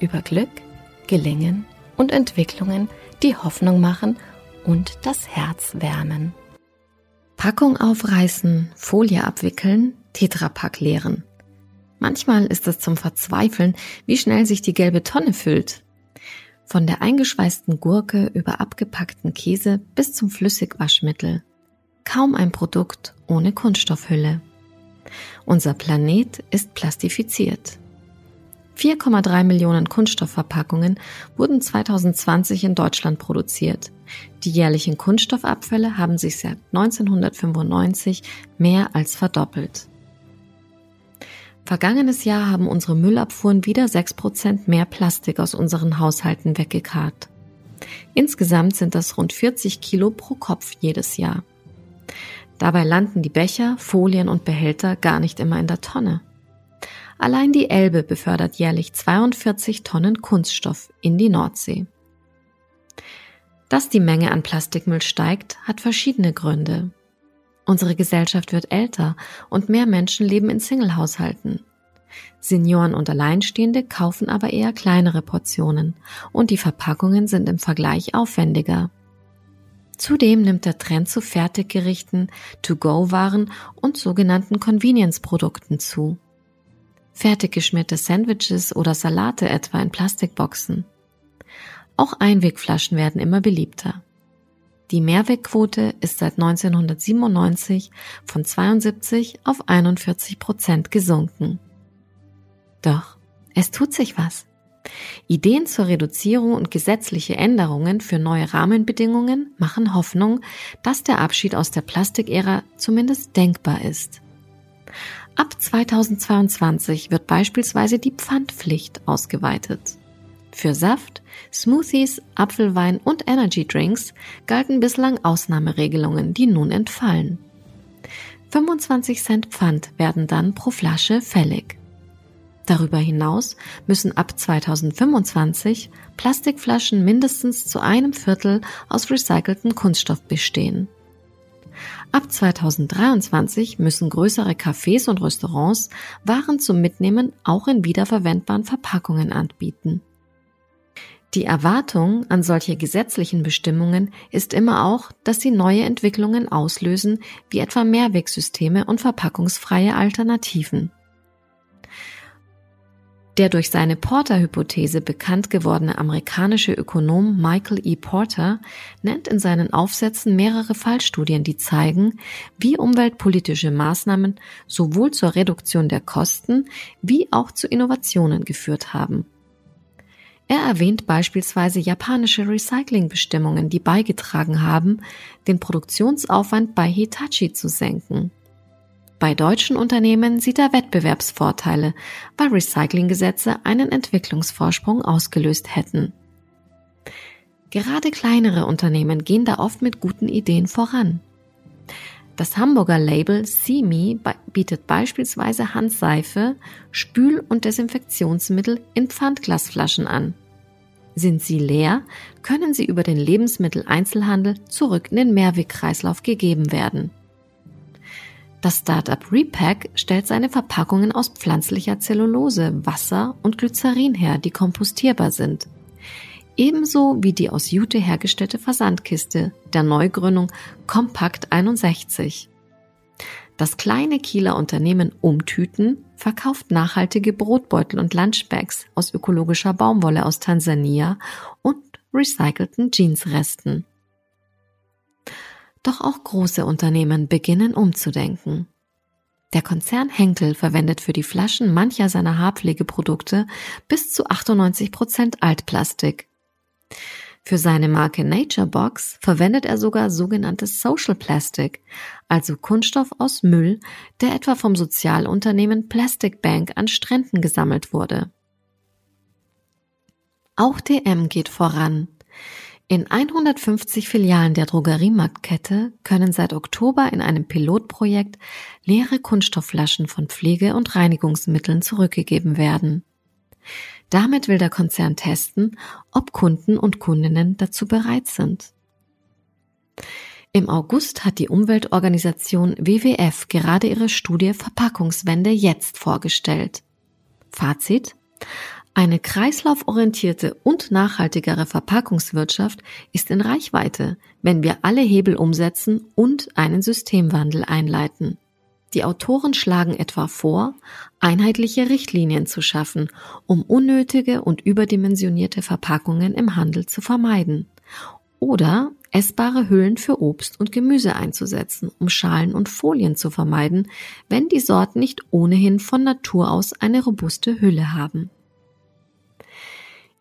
über Glück, Gelingen und Entwicklungen, die Hoffnung machen und das Herz wärmen. Packung aufreißen, Folie abwickeln, Tetrapack leeren. Manchmal ist es zum Verzweifeln, wie schnell sich die gelbe Tonne füllt. Von der eingeschweißten Gurke über abgepackten Käse bis zum Flüssigwaschmittel. Kaum ein Produkt ohne Kunststoffhülle. Unser Planet ist plastifiziert. 4,3 Millionen Kunststoffverpackungen wurden 2020 in Deutschland produziert. Die jährlichen Kunststoffabfälle haben sich seit 1995 mehr als verdoppelt. Vergangenes Jahr haben unsere Müllabfuhren wieder 6% mehr Plastik aus unseren Haushalten weggekarrt. Insgesamt sind das rund 40 Kilo pro Kopf jedes Jahr. Dabei landen die Becher, Folien und Behälter gar nicht immer in der Tonne. Allein die Elbe befördert jährlich 42 Tonnen Kunststoff in die Nordsee. Dass die Menge an Plastikmüll steigt, hat verschiedene Gründe. Unsere Gesellschaft wird älter und mehr Menschen leben in Singlehaushalten. Senioren und Alleinstehende kaufen aber eher kleinere Portionen und die Verpackungen sind im Vergleich aufwendiger. Zudem nimmt der Trend zu Fertiggerichten, To-Go-Waren und sogenannten Convenience-Produkten zu fertig geschmierte Sandwiches oder Salate etwa in Plastikboxen. Auch Einwegflaschen werden immer beliebter. Die Mehrwegquote ist seit 1997 von 72 auf 41 Prozent gesunken. Doch es tut sich was. Ideen zur Reduzierung und gesetzliche Änderungen für neue Rahmenbedingungen machen Hoffnung, dass der Abschied aus der Plastikära zumindest denkbar ist. Ab 2022 wird beispielsweise die Pfandpflicht ausgeweitet. Für Saft, Smoothies, Apfelwein und Energy Drinks galten bislang Ausnahmeregelungen, die nun entfallen. 25 Cent Pfand werden dann pro Flasche fällig. Darüber hinaus müssen ab 2025 Plastikflaschen mindestens zu einem Viertel aus recyceltem Kunststoff bestehen. Ab 2023 müssen größere Cafés und Restaurants Waren zum Mitnehmen auch in wiederverwendbaren Verpackungen anbieten. Die Erwartung an solche gesetzlichen Bestimmungen ist immer auch, dass sie neue Entwicklungen auslösen, wie etwa Mehrwegsysteme und verpackungsfreie Alternativen. Der durch seine Porter-Hypothese bekannt gewordene amerikanische Ökonom Michael E. Porter nennt in seinen Aufsätzen mehrere Fallstudien, die zeigen, wie umweltpolitische Maßnahmen sowohl zur Reduktion der Kosten wie auch zu Innovationen geführt haben. Er erwähnt beispielsweise japanische Recyclingbestimmungen, die beigetragen haben, den Produktionsaufwand bei Hitachi zu senken. Bei deutschen Unternehmen sieht er Wettbewerbsvorteile, weil Recyclinggesetze einen Entwicklungsvorsprung ausgelöst hätten. Gerade kleinere Unternehmen gehen da oft mit guten Ideen voran. Das Hamburger Label See bietet beispielsweise Handseife, Spül- und Desinfektionsmittel in Pfandglasflaschen an. Sind sie leer, können sie über den Lebensmitteleinzelhandel zurück in den Mehrwegkreislauf gegeben werden. Das Startup Repack stellt seine Verpackungen aus pflanzlicher Zellulose, Wasser und Glycerin her, die kompostierbar sind. Ebenso wie die aus Jute hergestellte Versandkiste der Neugründung Compact 61. Das kleine Kieler Unternehmen Umtüten verkauft nachhaltige Brotbeutel und Lunchbags aus ökologischer Baumwolle aus Tansania und recycelten Jeansresten. Doch auch große Unternehmen beginnen umzudenken. Der Konzern Henkel verwendet für die Flaschen mancher seiner Haarpflegeprodukte bis zu 98 Prozent Altplastik. Für seine Marke Nature Box verwendet er sogar sogenanntes Social Plastic, also Kunststoff aus Müll, der etwa vom Sozialunternehmen Plastic Bank an Stränden gesammelt wurde. Auch DM geht voran. In 150 Filialen der Drogeriemarktkette können seit Oktober in einem Pilotprojekt leere Kunststoffflaschen von Pflege- und Reinigungsmitteln zurückgegeben werden. Damit will der Konzern testen, ob Kunden und Kundinnen dazu bereit sind. Im August hat die Umweltorganisation WWF gerade ihre Studie Verpackungswende jetzt vorgestellt. Fazit? Eine kreislauforientierte und nachhaltigere Verpackungswirtschaft ist in Reichweite, wenn wir alle Hebel umsetzen und einen Systemwandel einleiten. Die Autoren schlagen etwa vor, einheitliche Richtlinien zu schaffen, um unnötige und überdimensionierte Verpackungen im Handel zu vermeiden. Oder essbare Hüllen für Obst und Gemüse einzusetzen, um Schalen und Folien zu vermeiden, wenn die Sorten nicht ohnehin von Natur aus eine robuste Hülle haben.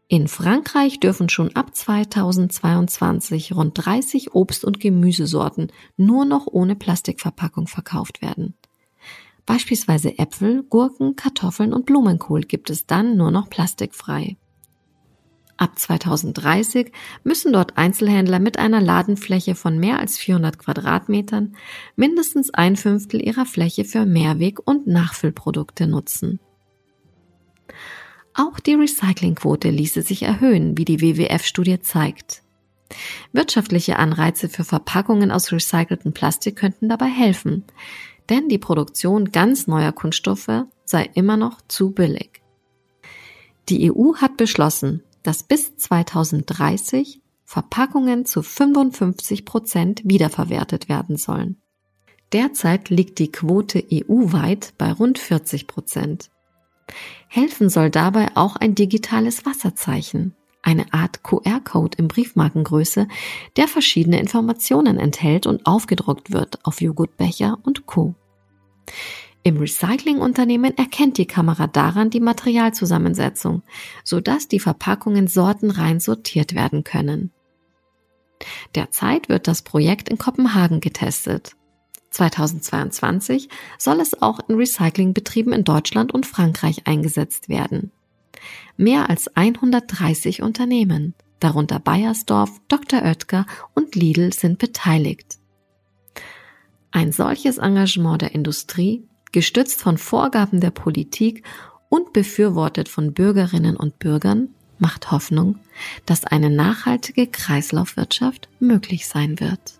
In Frankreich dürfen schon ab 2022 rund 30 Obst- und Gemüsesorten nur noch ohne Plastikverpackung verkauft werden. Beispielsweise Äpfel, Gurken, Kartoffeln und Blumenkohl gibt es dann nur noch plastikfrei. Ab 2030 müssen dort Einzelhändler mit einer Ladenfläche von mehr als 400 Quadratmetern mindestens ein Fünftel ihrer Fläche für Mehrweg- und Nachfüllprodukte nutzen. Auch die Recyclingquote ließe sich erhöhen, wie die WWF-Studie zeigt. Wirtschaftliche Anreize für Verpackungen aus recyceltem Plastik könnten dabei helfen, denn die Produktion ganz neuer Kunststoffe sei immer noch zu billig. Die EU hat beschlossen, dass bis 2030 Verpackungen zu 55 Prozent wiederverwertet werden sollen. Derzeit liegt die Quote EU-weit bei rund 40 Prozent. Helfen soll dabei auch ein digitales Wasserzeichen, eine Art QR-Code in Briefmarkengröße, der verschiedene Informationen enthält und aufgedruckt wird auf Joghurtbecher und Co. Im Recyclingunternehmen erkennt die Kamera daran die Materialzusammensetzung, sodass die Verpackungen sortenrein sortiert werden können. Derzeit wird das Projekt in Kopenhagen getestet. 2022 soll es auch in Recyclingbetrieben in Deutschland und Frankreich eingesetzt werden. Mehr als 130 Unternehmen, darunter Bayersdorf, Dr. Oetker und Lidl sind beteiligt. Ein solches Engagement der Industrie, gestützt von Vorgaben der Politik und befürwortet von Bürgerinnen und Bürgern, macht Hoffnung, dass eine nachhaltige Kreislaufwirtschaft möglich sein wird.